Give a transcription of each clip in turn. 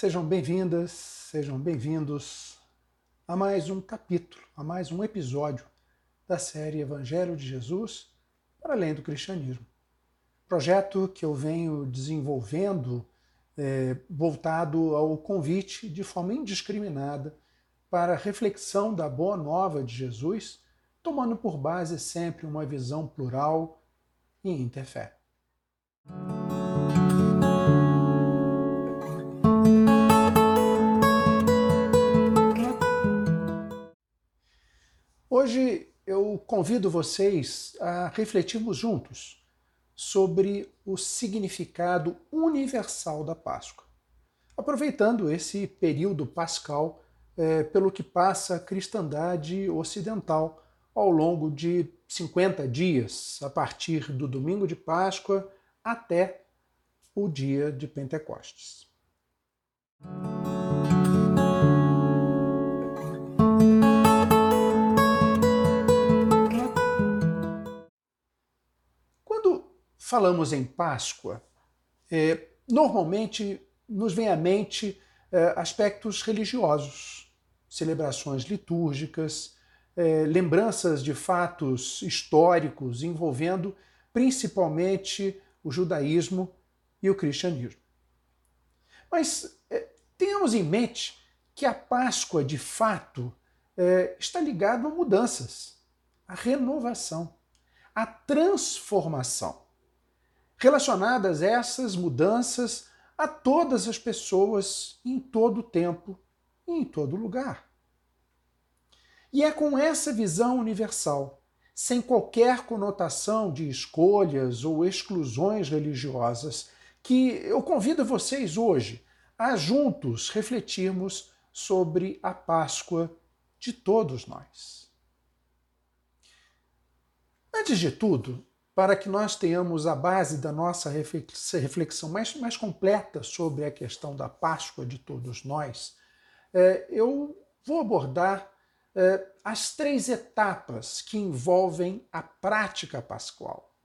Sejam bem-vindas, sejam bem-vindos a mais um capítulo, a mais um episódio da série Evangelho de Jesus para além do cristianismo. Projeto que eu venho desenvolvendo é, voltado ao convite de forma indiscriminada para a reflexão da boa nova de Jesus, tomando por base sempre uma visão plural e interfé. Hoje eu convido vocês a refletirmos juntos sobre o significado universal da Páscoa, aproveitando esse período pascal é, pelo que passa a cristandade ocidental ao longo de 50 dias, a partir do domingo de Páscoa até o dia de Pentecostes. Falamos em Páscoa, é, normalmente nos vem à mente é, aspectos religiosos, celebrações litúrgicas, é, lembranças de fatos históricos envolvendo principalmente o judaísmo e o cristianismo. Mas tenhamos em mente que a Páscoa, de fato, está ligada a mudanças, a renovação, a transformação relacionadas essas mudanças a todas as pessoas em todo tempo e em todo lugar. E é com essa visão universal, sem qualquer conotação de escolhas ou exclusões religiosas, que eu convido vocês hoje a juntos refletirmos sobre a Páscoa de todos nós. Antes de tudo, para que nós tenhamos a base da nossa reflexão mais, mais completa sobre a questão da Páscoa de todos nós, é, eu vou abordar é, as três etapas que envolvem a prática pascual.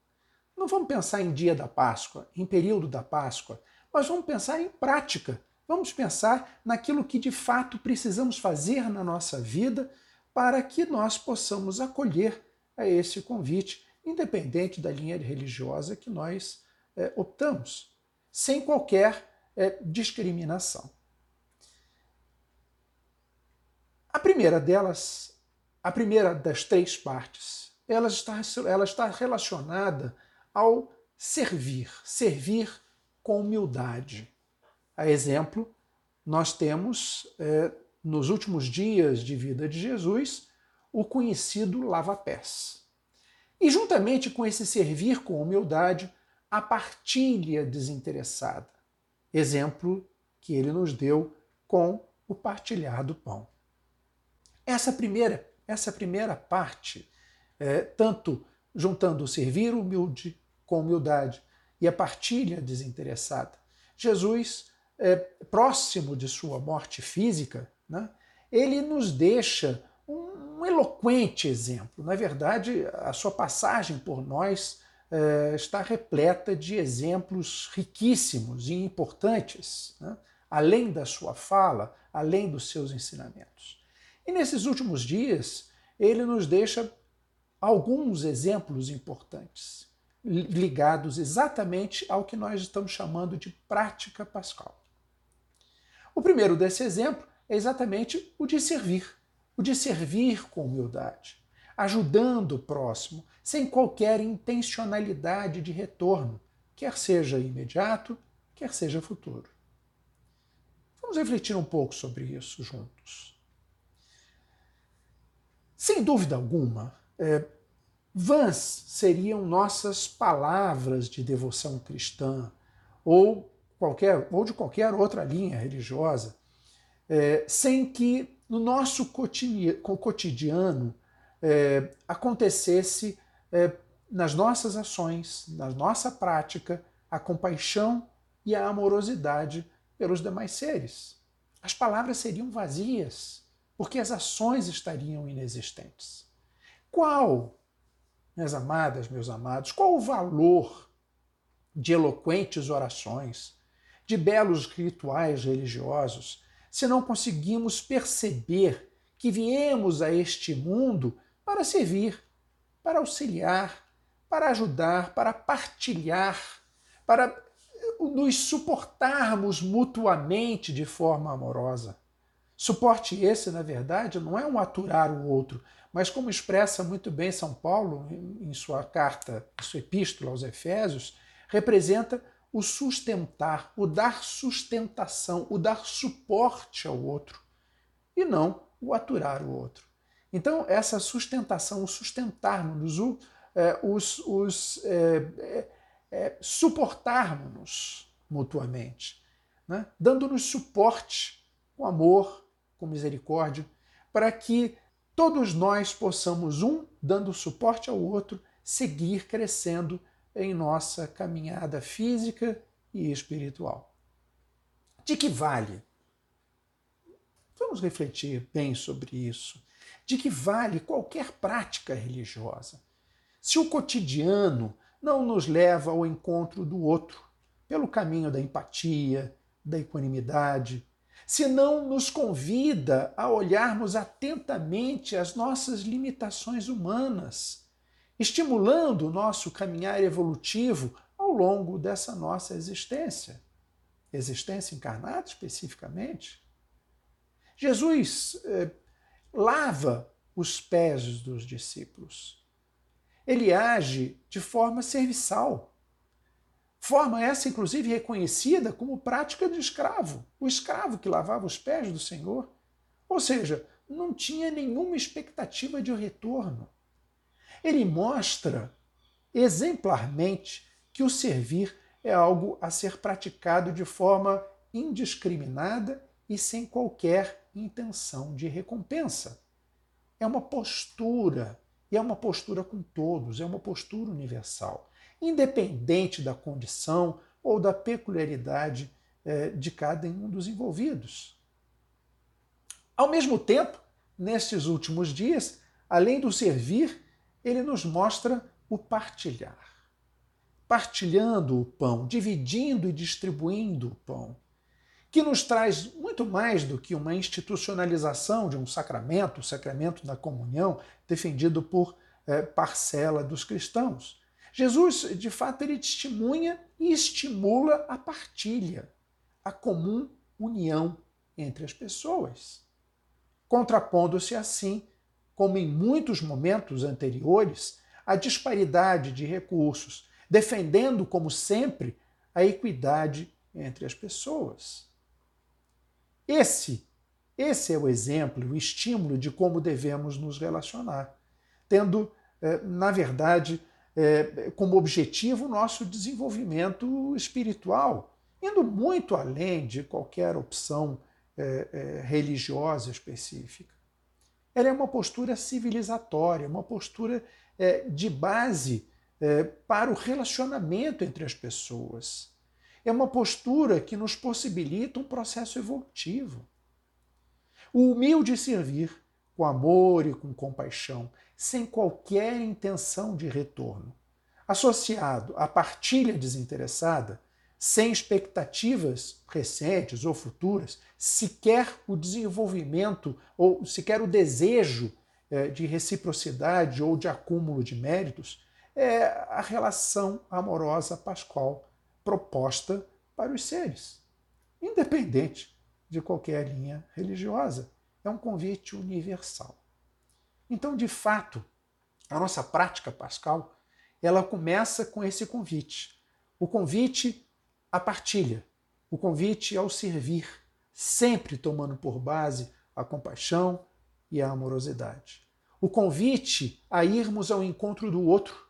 Não vamos pensar em dia da Páscoa, em período da Páscoa, mas vamos pensar em prática. Vamos pensar naquilo que de fato precisamos fazer na nossa vida para que nós possamos acolher a esse convite independente da linha religiosa que nós é, optamos, sem qualquer é, discriminação. A primeira delas, a primeira das três partes, ela está, ela está relacionada ao servir, servir com humildade. A exemplo, nós temos, é, nos últimos dias de vida de Jesus, o conhecido lava-pés. E juntamente com esse servir com humildade, a partilha desinteressada. Exemplo que ele nos deu com o partilhar do pão. Essa primeira, essa primeira parte, é, tanto juntando o servir humilde com humildade e a partilha desinteressada, Jesus, é, próximo de sua morte física, né, ele nos deixa um eloquente exemplo. Na verdade, a sua passagem por nós é, está repleta de exemplos riquíssimos e importantes, né? além da sua fala, além dos seus ensinamentos. E nesses últimos dias, ele nos deixa alguns exemplos importantes, ligados exatamente ao que nós estamos chamando de prática pascal. O primeiro desse exemplo é exatamente o de servir o de servir com humildade, ajudando o próximo, sem qualquer intencionalidade de retorno, quer seja imediato, quer seja futuro. Vamos refletir um pouco sobre isso juntos. Sem dúvida alguma, é, vãs seriam nossas palavras de devoção cristã ou, qualquer, ou de qualquer outra linha religiosa, é, sem que no nosso cotidiano é, acontecesse é, nas nossas ações, na nossa prática, a compaixão e a amorosidade pelos demais seres. As palavras seriam vazias, porque as ações estariam inexistentes. Qual, minhas amadas, meus amados, qual o valor de eloquentes orações, de belos rituais religiosos, se não conseguimos perceber que viemos a este mundo para servir, para auxiliar, para ajudar, para partilhar, para nos suportarmos mutuamente de forma amorosa. Suporte esse, na verdade, não é um aturar o outro, mas como expressa muito bem São Paulo em sua carta, sua epístola aos Efésios, representa o sustentar, o dar sustentação, o dar suporte ao outro, e não o aturar o outro. Então, essa sustentação, o sustentarmos-nos, o, é, os, os é, é, é suportarmos-nos mutuamente, né? dando-nos suporte com amor, com misericórdia, para que todos nós possamos, um dando suporte ao outro, seguir crescendo em nossa caminhada física e espiritual. De que vale? Vamos refletir bem sobre isso. De que vale qualquer prática religiosa? Se o cotidiano não nos leva ao encontro do outro, pelo caminho da empatia, da equanimidade, se não nos convida a olharmos atentamente as nossas limitações humanas, estimulando o nosso caminhar evolutivo ao longo dessa nossa existência, existência encarnada especificamente. Jesus eh, lava os pés dos discípulos. Ele age de forma serviçal Forma essa, inclusive, reconhecida como prática de escravo, o escravo que lavava os pés do Senhor. Ou seja, não tinha nenhuma expectativa de retorno. Ele mostra exemplarmente que o servir é algo a ser praticado de forma indiscriminada e sem qualquer intenção de recompensa. É uma postura, e é uma postura com todos, é uma postura universal independente da condição ou da peculiaridade eh, de cada um dos envolvidos. Ao mesmo tempo, nestes últimos dias, além do servir, ele nos mostra o partilhar. Partilhando o pão, dividindo e distribuindo o pão, que nos traz muito mais do que uma institucionalização de um sacramento, o sacramento da comunhão, defendido por eh, parcela dos cristãos Jesus, de fato, ele testemunha e estimula a partilha, a comum união entre as pessoas. Contrapondo-se assim, como em muitos momentos anteriores, a disparidade de recursos, defendendo, como sempre, a equidade entre as pessoas. Esse, esse é o exemplo, o estímulo de como devemos nos relacionar, tendo, eh, na verdade, é, como objetivo o nosso desenvolvimento espiritual, indo muito além de qualquer opção é, religiosa específica. Ela é uma postura civilizatória, uma postura é, de base é, para o relacionamento entre as pessoas. É uma postura que nos possibilita um processo evolutivo. O humilde servir com amor e com compaixão sem qualquer intenção de retorno. Associado à partilha desinteressada, sem expectativas recentes ou futuras, sequer o desenvolvimento ou sequer o desejo eh, de reciprocidade ou de acúmulo de méritos, é a relação amorosa pascual proposta para os seres, independente de qualquer linha religiosa. É um convite universal. Então, de fato, a nossa prática pascal, ela começa com esse convite. O convite à partilha, o convite ao servir, sempre tomando por base a compaixão e a amorosidade. O convite a irmos ao encontro do outro,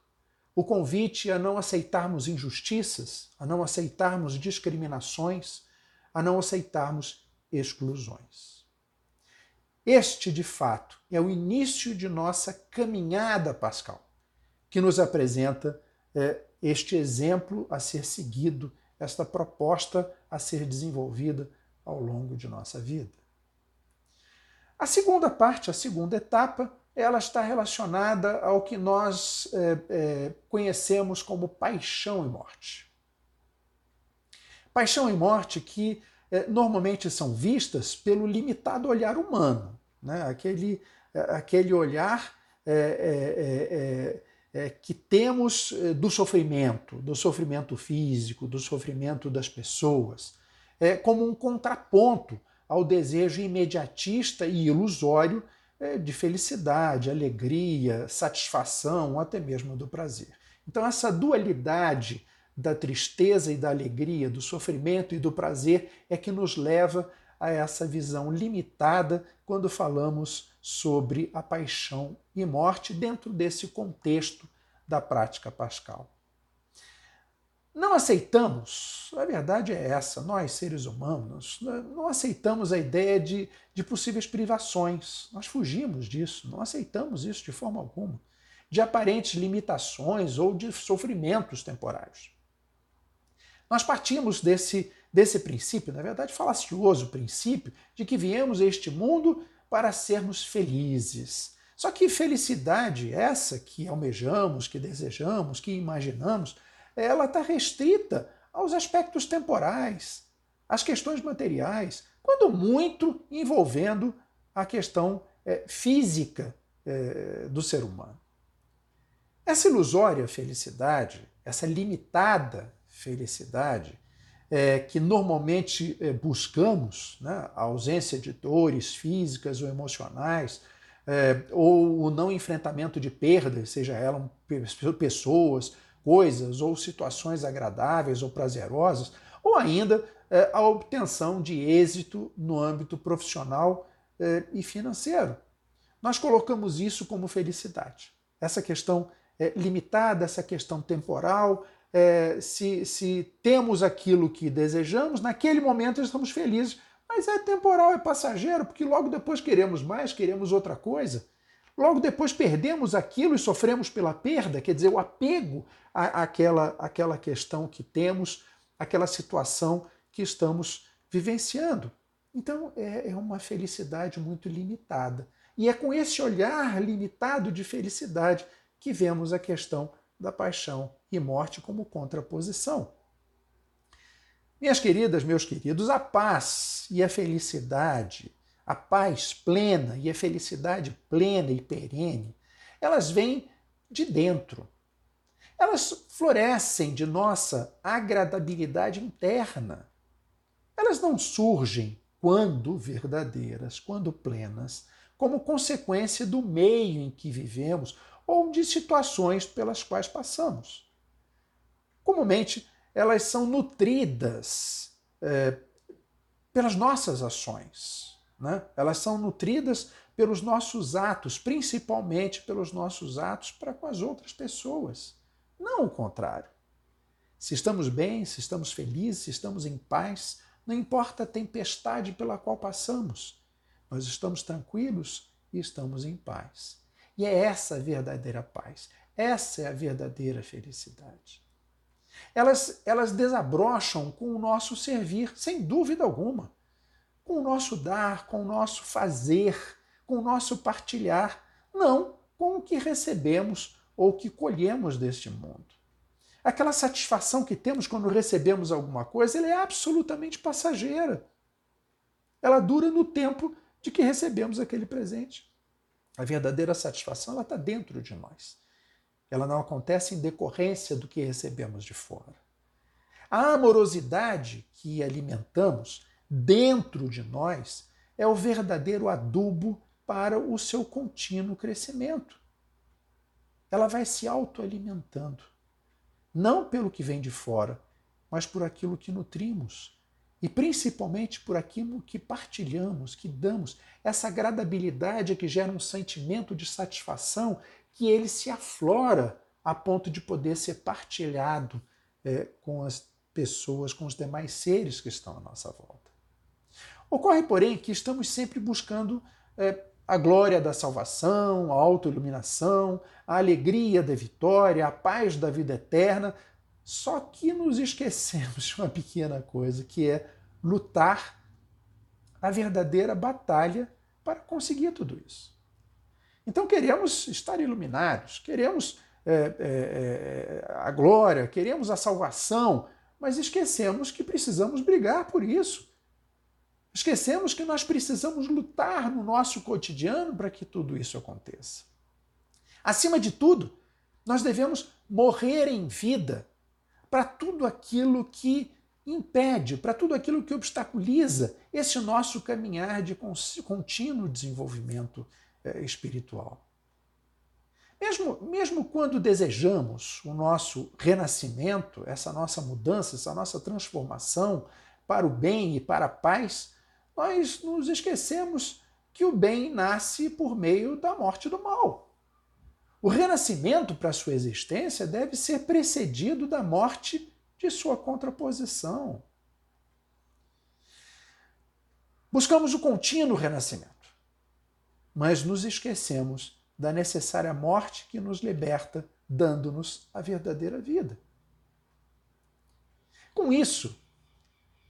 o convite a não aceitarmos injustiças, a não aceitarmos discriminações, a não aceitarmos exclusões. Este, de fato, é o início de nossa caminhada pascal, que nos apresenta é, este exemplo a ser seguido, esta proposta a ser desenvolvida ao longo de nossa vida. A segunda parte, a segunda etapa, ela está relacionada ao que nós é, é, conhecemos como paixão e morte. Paixão e morte que é, normalmente são vistas pelo limitado olhar humano, né? aquele, é, aquele olhar é, que temos do sofrimento, do sofrimento físico, do sofrimento das pessoas, como um contraponto ao desejo imediatista e ilusório de felicidade, alegria, satisfação, até mesmo do prazer. Então, essa dualidade da tristeza e da alegria, do sofrimento e do prazer é que nos leva a essa visão limitada quando falamos sobre a paixão e morte dentro desse contexto da prática pascal. Não aceitamos, a verdade é essa, nós seres humanos, não aceitamos a ideia de, de possíveis privações, nós fugimos disso, não aceitamos isso de forma alguma, de aparentes limitações ou de sofrimentos temporários. Nós partimos desse, desse princípio, na verdade, falacioso princípio, de que viemos a este mundo para sermos felizes. Só que felicidade, essa que almejamos, que desejamos, que imaginamos, ela está restrita aos aspectos temporais, às questões materiais, quando muito envolvendo a questão é, física é, do ser humano. Essa ilusória felicidade, essa limitada felicidade, é, que normalmente é, buscamos, né, a ausência de dores físicas ou emocionais, é, ou o não enfrentamento de perdas, seja elas pessoas, coisas ou situações agradáveis ou prazerosas, ou ainda é, a obtenção de êxito no âmbito profissional é, e financeiro. Nós colocamos isso como felicidade. Essa questão é, limitada, essa questão temporal, é, se, se temos aquilo que desejamos, naquele momento estamos felizes, mas é temporal, é passageiro, porque logo depois queremos mais, queremos outra coisa. Logo depois perdemos aquilo e sofremos pela perda, quer dizer, o apego à, àquela, àquela questão que temos, aquela situação que estamos vivenciando. Então é, é uma felicidade muito limitada. E é com esse olhar limitado de felicidade que vemos a questão da paixão e morte como contraposição. Minhas queridas, meus queridos, a paz e a felicidade, a paz plena e a felicidade plena e perene, elas vêm de dentro. Elas florescem de nossa agradabilidade interna. Elas não surgem, quando verdadeiras, quando plenas, como consequência do meio em que vivemos ou de situações pelas quais passamos. Comumente, elas são nutridas é, pelas nossas ações, né? elas são nutridas pelos nossos atos, principalmente pelos nossos atos para com as outras pessoas, não o contrário. Se estamos bem, se estamos felizes, se estamos em paz, não importa a tempestade pela qual passamos, nós estamos tranquilos e estamos em paz. E é essa a verdadeira paz. Essa é a verdadeira felicidade. Elas, elas desabrocham com o nosso servir, sem dúvida alguma. Com o nosso dar, com o nosso fazer, com o nosso partilhar, não com o que recebemos ou que colhemos deste mundo. Aquela satisfação que temos quando recebemos alguma coisa, ela é absolutamente passageira. Ela dura no tempo de que recebemos aquele presente. A verdadeira satisfação está dentro de nós. Ela não acontece em decorrência do que recebemos de fora. A amorosidade que alimentamos dentro de nós é o verdadeiro adubo para o seu contínuo crescimento. Ela vai se autoalimentando, não pelo que vem de fora, mas por aquilo que nutrimos e principalmente por aquilo que partilhamos, que damos, essa agradabilidade que gera um sentimento de satisfação que ele se aflora a ponto de poder ser partilhado é, com as pessoas, com os demais seres que estão à nossa volta. Ocorre, porém, que estamos sempre buscando é, a glória da salvação, a autoiluminação, a alegria da vitória, a paz da vida eterna, só que nos esquecemos de uma pequena coisa, que é lutar a verdadeira batalha para conseguir tudo isso. Então queremos estar iluminados, queremos é, é, é, a glória, queremos a salvação, mas esquecemos que precisamos brigar por isso. Esquecemos que nós precisamos lutar no nosso cotidiano para que tudo isso aconteça. Acima de tudo, nós devemos morrer em vida para tudo aquilo que impede, para tudo aquilo que obstaculiza esse nosso caminhar de contínuo desenvolvimento espiritual. Mesmo, mesmo quando desejamos o nosso renascimento, essa nossa mudança, essa nossa transformação para o bem e para a paz, nós nos esquecemos que o bem nasce por meio da morte do mal. O renascimento para sua existência deve ser precedido da morte de sua contraposição. Buscamos o contínuo renascimento, mas nos esquecemos da necessária morte que nos liberta, dando-nos a verdadeira vida. Com isso,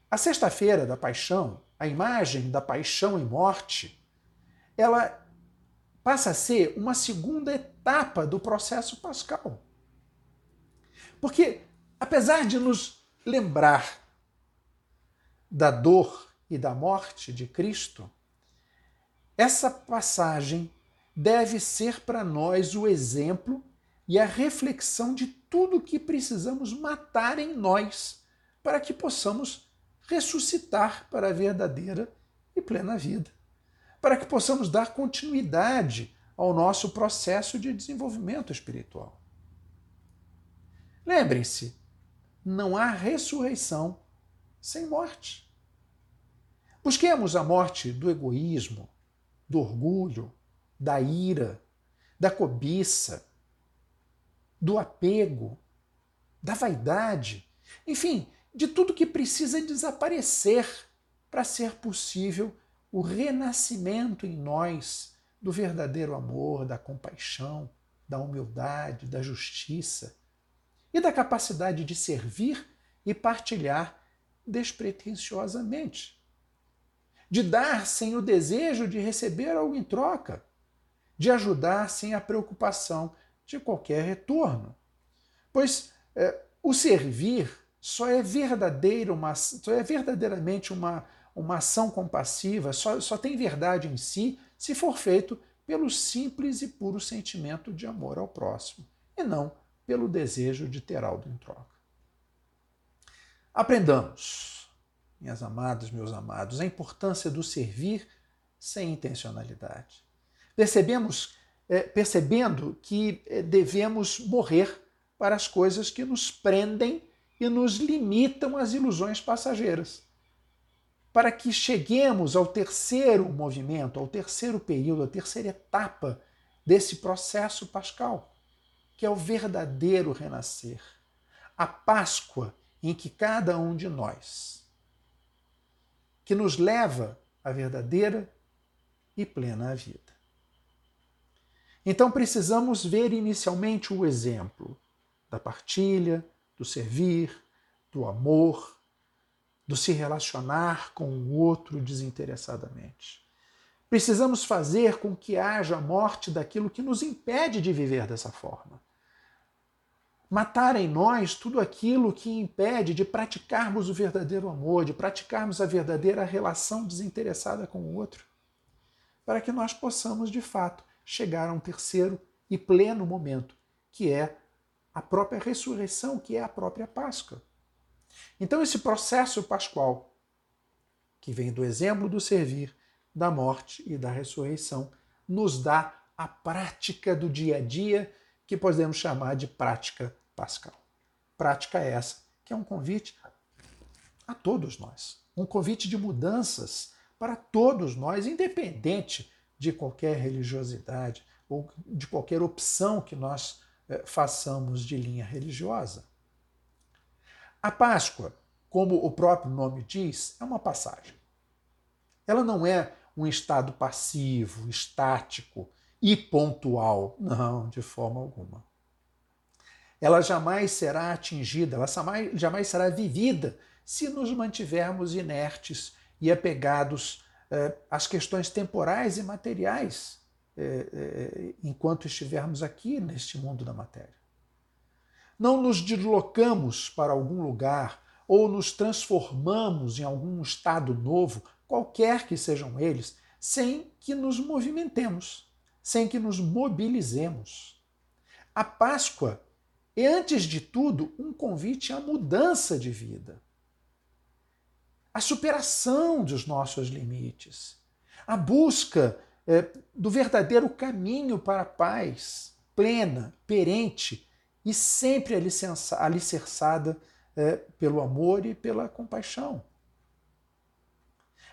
a sexta-feira da paixão, a imagem da paixão e morte, ela passa a ser uma segunda etapa do processo pascal. Porque, apesar de nos lembrar da dor e da morte de Cristo, essa passagem deve ser para nós o exemplo e a reflexão de tudo que precisamos matar em nós para que possamos ressuscitar para a verdadeira e plena vida, para que possamos dar continuidade ao nosso processo de desenvolvimento espiritual. Lembrem-se, não há ressurreição sem morte. Busquemos a morte do egoísmo, do orgulho, da ira, da cobiça, do apego, da vaidade, enfim, de tudo que precisa desaparecer para ser possível o renascimento em nós do verdadeiro amor, da compaixão, da humildade, da justiça e da capacidade de servir e partilhar despretensiosamente, de dar sem o desejo de receber algo em troca de ajudar sem a preocupação de qualquer retorno. Pois é, o servir só é verdadeiro, uma, só é verdadeiramente uma, uma ação compassiva, só, só tem verdade em si se for feito pelo simples e puro sentimento de amor ao próximo, e não pelo desejo de ter algo em troca. Aprendamos, minhas amadas, meus amados, a importância do servir sem intencionalidade percebemos, é, percebendo que é, devemos morrer para as coisas que nos prendem e nos limitam às ilusões passageiras. Para que cheguemos ao terceiro movimento, ao terceiro período, à terceira etapa desse processo pascal, que é o verdadeiro renascer, a Páscoa em que cada um de nós, que nos leva à verdadeira e plena vida. Então precisamos ver inicialmente o exemplo da partilha, do servir, do amor, do se relacionar com o outro desinteressadamente. Precisamos fazer com que haja morte daquilo que nos impede de viver dessa forma. Matar em nós tudo aquilo que impede de praticarmos o verdadeiro amor, de praticarmos a verdadeira relação desinteressada com o outro, para que nós possamos, de fato, chegar a um terceiro e pleno momento, que é a própria ressurreição, que é a própria Páscoa. Então, esse processo pascual, que vem do exemplo do servir, da morte e da ressurreição, nos dá a prática do dia a dia, que podemos chamar de prática pascal. Prática essa, que é um convite a todos nós, um convite de mudanças para todos nós, independente de qualquer religiosidade ou de qualquer opção que nós eh, façamos de linha religiosa. A Páscoa, como o próprio nome diz, é uma passagem. Ela não é um estado passivo, estático e pontual. Não, de forma alguma. Ela jamais será atingida, ela jamais será vivida se nos mantivermos inertes e apegados é, as questões temporais e materiais é, é, enquanto estivermos aqui neste mundo da matéria. Não nos deslocamos para algum lugar ou nos transformamos em algum estado novo, qualquer que sejam eles, sem que nos movimentemos, sem que nos mobilizemos. A Páscoa é, antes de tudo, um convite à mudança de vida, à superação dos nossos limites, à busca é, do verdadeiro caminho para a paz plena, perente e sempre alicerçada é, pelo amor e pela compaixão.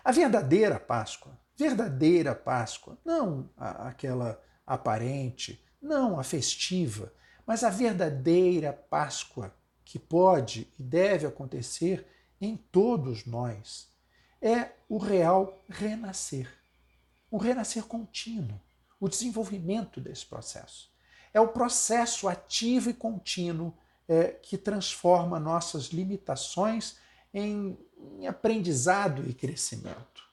A verdadeira Páscoa, verdadeira Páscoa, não a, aquela aparente, não a festiva, mas a verdadeira Páscoa que pode e deve acontecer em todos nós, é o real renascer. Um renascer contínuo, o desenvolvimento desse processo. É o processo ativo e contínuo é, que transforma nossas limitações em, em, aprendizado e crescimento.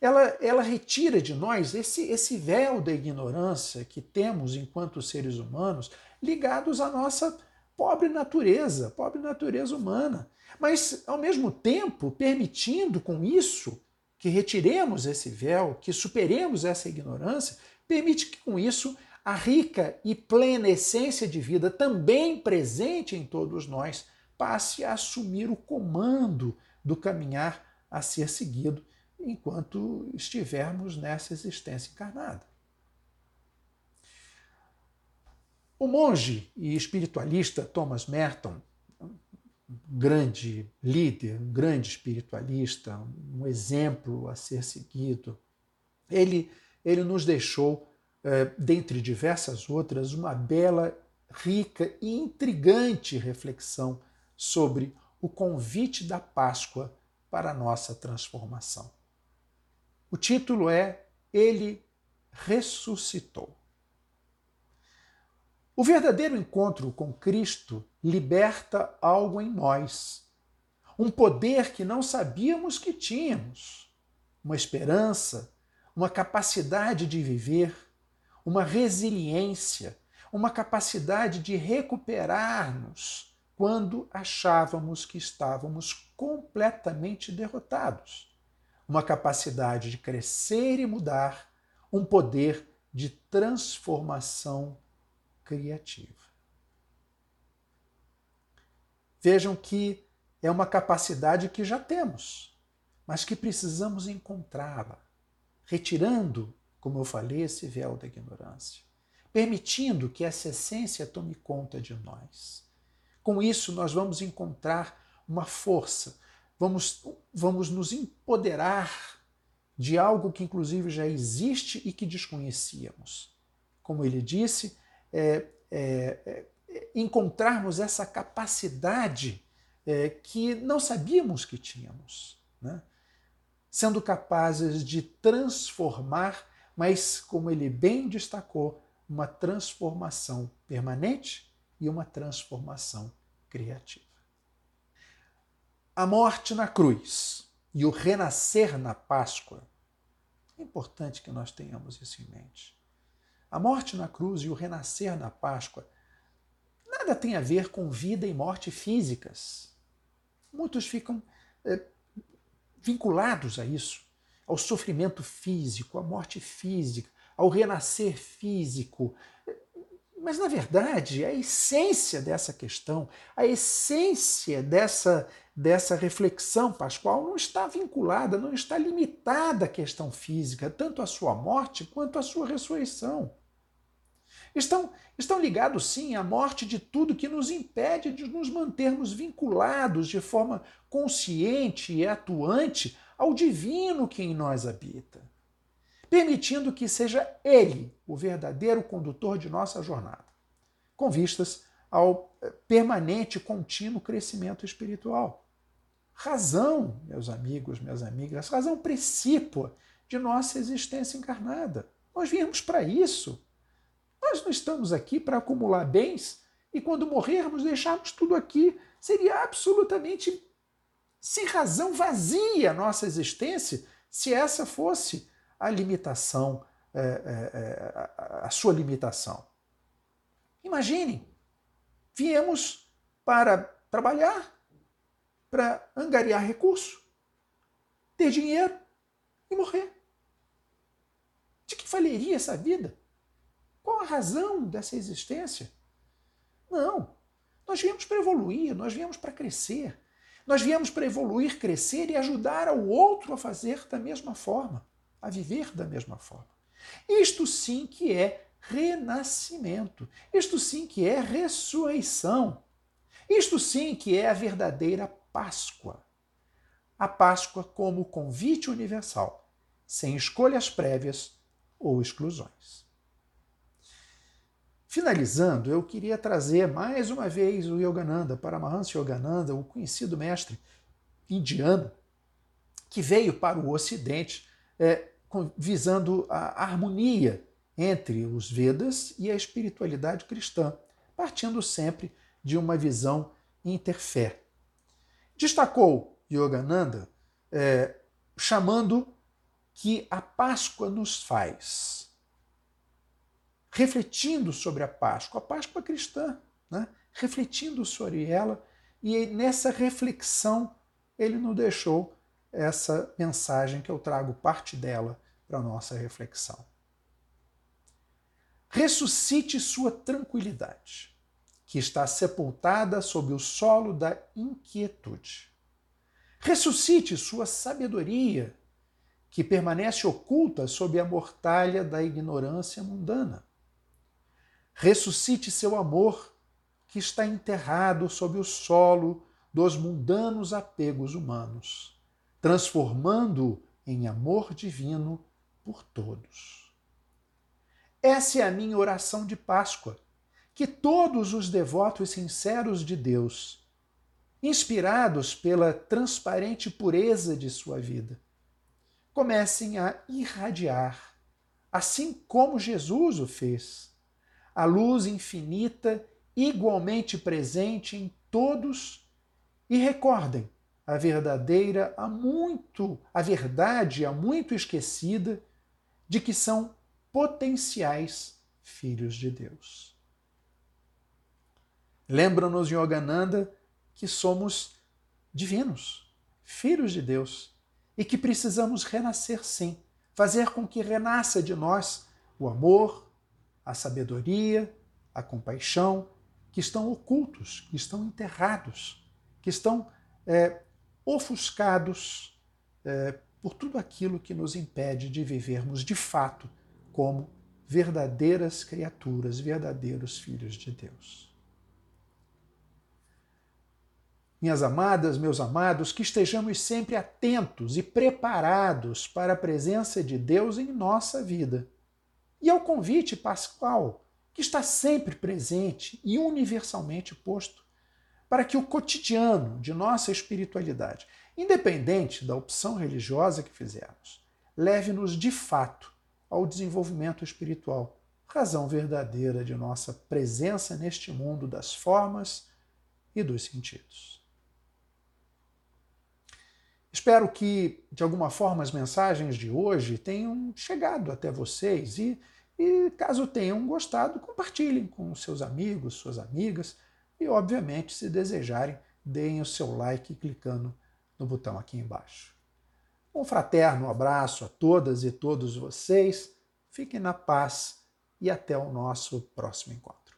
Ela, ela retira de nós esse, esse véu da ignorância que temos enquanto seres humanos ligados à nossa pobre natureza, pobre natureza humana. Mas, ao mesmo tempo, permitindo com isso que retiremos esse véu, que superemos essa ignorância, permite que com isso a rica e plena essência de vida, também presente em todos nós, passe a assumir o comando do caminhar a ser seguido enquanto estivermos nessa existência encarnada. O monge e espiritualista Thomas Merton, um grande líder, um grande espiritualista, um exemplo a ser seguido, ele, ele nos deixou eh, dentre diversas outras, uma bela, rica e intrigante reflexão sobre o convite da Páscoa para a nossa transformação. O título é Ele ressuscitou. O verdadeiro encontro com Cristo liberta algo em nós, um poder que não sabíamos que tínhamos, uma esperança, uma capacidade de viver, uma resiliência, uma capacidade de recuperar-nos quando achávamos que estávamos completamente derrotados, uma capacidade de crescer e mudar, um poder de transformação criativa. Vejam que é uma capacidade que já temos, mas que precisamos encontrá-la, retirando como eu falei, esse véu da ignorância, permitindo que essa essência tome conta de nós. Com isso, nós vamos encontrar uma força, vamos, vamos nos empoderar de algo que, inclusive, já existe e que desconhecíamos. Como ele disse, é, é, é, encontrarmos essa capacidade é, que não sabíamos que tínhamos, né? sendo capazes de transformar mas, como ele bem destacou, uma transformação permanente e uma transformação criativa. A morte na cruz e o renascer na Páscoa. É importante que nós tenhamos isso em mente. A morte na cruz e o renascer na Páscoa nada tem a ver com vida e morte físicas. Muitos ficam é, vinculados a isso ao sofrimento físico, à morte física, ao renascer físico. Mas, na verdade, a essência dessa questão, a essência dessa, dessa reflexão pascual não está vinculada, não está limitada à questão física, tanto à sua morte quanto à sua ressurreição. Estão, estão ligados, sim, à morte de tudo que nos impede de nos mantermos vinculados de forma consciente e atuante ao divino que em nós habita, permitindo que seja Ele o verdadeiro condutor de nossa jornada, com vistas ao eh, permanente contínuo crescimento espiritual. Razão, meus amigos, minhas amigas, razão precípua de nossa existência encarnada. Nós viemos para isso. Nós não estamos aqui para acumular bens e quando morrermos deixarmos tudo aqui. Seria absolutamente sem razão vazia a nossa existência se essa fosse a limitação, é, é, é, a sua limitação. Imaginem, viemos para trabalhar, para angariar recurso, ter dinheiro e morrer. De que valeria essa vida? Qual a razão dessa existência? Não. Nós viemos para evoluir, nós viemos para crescer. Nós viemos para evoluir, crescer e ajudar ao outro a fazer da mesma forma, a viver da mesma forma. Isto sim que é renascimento. Isto sim que é ressurreição. Isto sim que é a verdadeira Páscoa. A Páscoa como convite universal, sem escolhas prévias ou exclusões. Finalizando, eu queria trazer mais uma vez o Yogananda, Paramahansa Yogananda, o conhecido mestre indiano, que veio para o Ocidente é, visando a harmonia entre os Vedas e a espiritualidade cristã, partindo sempre de uma visão interfé. Destacou Yogananda é, chamando que a Páscoa nos faz refletindo sobre a Páscoa, a Páscoa cristã, né? refletindo sobre ela, e nessa reflexão ele nos deixou essa mensagem que eu trago parte dela para a nossa reflexão. Ressuscite sua tranquilidade, que está sepultada sob o solo da inquietude. Ressuscite sua sabedoria, que permanece oculta sob a mortalha da ignorância mundana. Ressuscite seu amor, que está enterrado sob o solo dos mundanos apegos humanos, transformando-o em amor divino por todos. Essa é a minha oração de Páscoa, que todos os devotos sinceros de Deus, inspirados pela transparente pureza de sua vida, comecem a irradiar, assim como Jesus o fez a luz infinita igualmente presente em todos e recordem a verdadeira há muito, a verdade há muito esquecida de que são potenciais filhos de Deus. Lembra-nos Yogananda que somos divinos, filhos de Deus, e que precisamos renascer sim, fazer com que renasça de nós o amor, a sabedoria, a compaixão, que estão ocultos, que estão enterrados, que estão é, ofuscados é, por tudo aquilo que nos impede de vivermos de fato como verdadeiras criaturas, verdadeiros filhos de Deus. Minhas amadas, meus amados, que estejamos sempre atentos e preparados para a presença de Deus em nossa vida e ao convite pascual, que está sempre presente e universalmente posto, para que o cotidiano de nossa espiritualidade, independente da opção religiosa que fizermos, leve-nos de fato ao desenvolvimento espiritual, razão verdadeira de nossa presença neste mundo das formas e dos sentidos. Espero que, de alguma forma, as mensagens de hoje tenham chegado até vocês e, e caso tenham gostado, compartilhem com seus amigos, suas amigas e, obviamente, se desejarem, deem o seu like clicando no botão aqui embaixo. Um fraterno abraço a todas e todos vocês. Fiquem na paz e até o nosso próximo encontro.